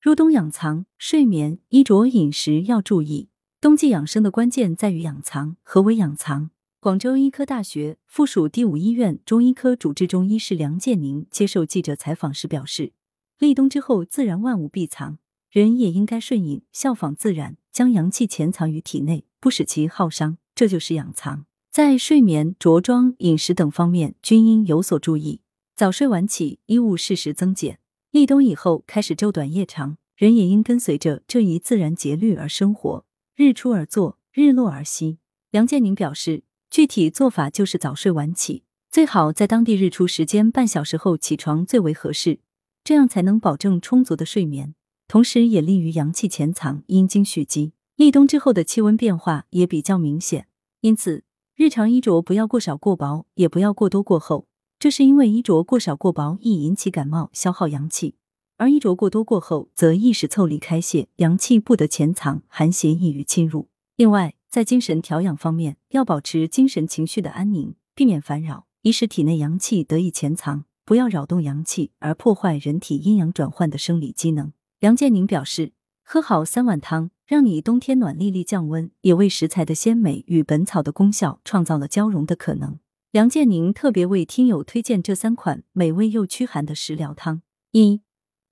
入冬养藏，睡眠、衣着、饮食要注意。冬季养生的关键在于养藏。何为养藏？广州医科大学附属第五医院中医科主治中医师梁建宁接受记者采访时表示，立冬之后，自然万物必藏，人也应该顺应，效仿自然，将阳气潜藏于体内，不使其耗伤，这就是养藏。在睡眠、着装、饮食等方面均应有所注意，早睡晚起，衣物适时增减。立冬以后开始昼短夜长，人也应跟随着这一自然节律而生活，日出而作，日落而息。梁建宁表示。具体做法就是早睡晚起，最好在当地日出时间半小时后起床最为合适，这样才能保证充足的睡眠，同时也利于阳气潜藏、阴精蓄积。立冬之后的气温变化也比较明显，因此日常衣着不要过少过薄，也不要过多过厚。这是因为衣着过少过薄易引起感冒，消耗阳气；而衣着过多过厚则易使腠理开泄，阳气不得潜藏，寒邪易于侵入。另外，在精神调养方面，要保持精神情绪的安宁，避免烦扰，以使体内阳气得以潜藏，不要扰动阳气而破坏人体阴阳转换的生理机能。梁建宁表示，喝好三碗汤，让你冬天暖粒粒降温，也为食材的鲜美与本草的功效创造了交融的可能。梁建宁特别为听友推荐这三款美味又驱寒的食疗汤：一、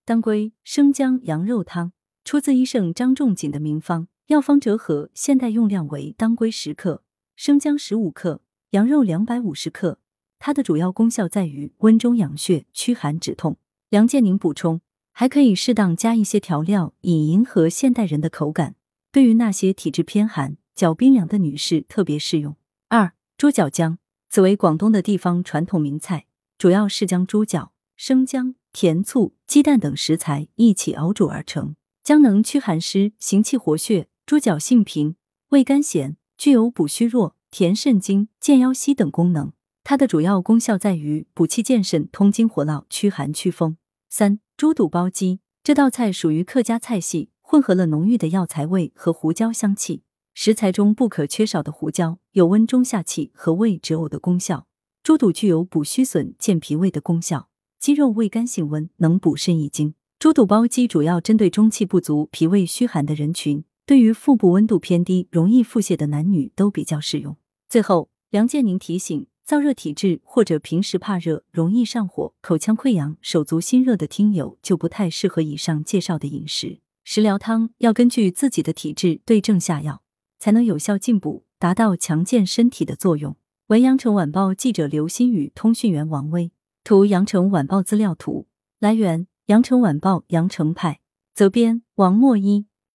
当归生姜羊肉汤，出自医圣张仲景的名方。药方折合，现代用量为当归十克、生姜十五克、羊肉两百五十克。它的主要功效在于温中养血、驱寒止痛。梁建宁补充，还可以适当加一些调料，以迎合现代人的口感。对于那些体质偏寒、脚冰凉的女士特别适用。二、猪脚姜，此为广东的地方传统名菜，主要是将猪脚、生姜、甜醋、鸡蛋等食材一起熬煮而成。姜能驱寒湿、行气活血。猪脚性平，味甘咸，具有补虚弱、填肾精、健腰膝等功能。它的主要功效在于补气健肾、通经活络、驱寒祛风。三、猪肚包鸡这道菜属于客家菜系，混合了浓郁的药材味和胡椒香气。食材中不可缺少的胡椒有温中下气和胃止呕的功效。猪肚具有补虚损、健脾胃的功效。鸡肉味甘性温，能补肾益精。猪肚包鸡主要针对中气不足、脾胃虚寒的人群。对于腹部温度偏低、容易腹泻的男女都比较适用。最后，梁建宁提醒，燥热体质或者平时怕热、容易上火、口腔溃疡、手足心热的听友就不太适合以上介绍的饮食。食疗汤要根据自己的体质对症下药，才能有效进补，达到强健身体的作用。文阳城晚报记者刘新宇，通讯员王威，图阳城晚报资料图，来源：阳城晚报阳城派，责编：王墨一。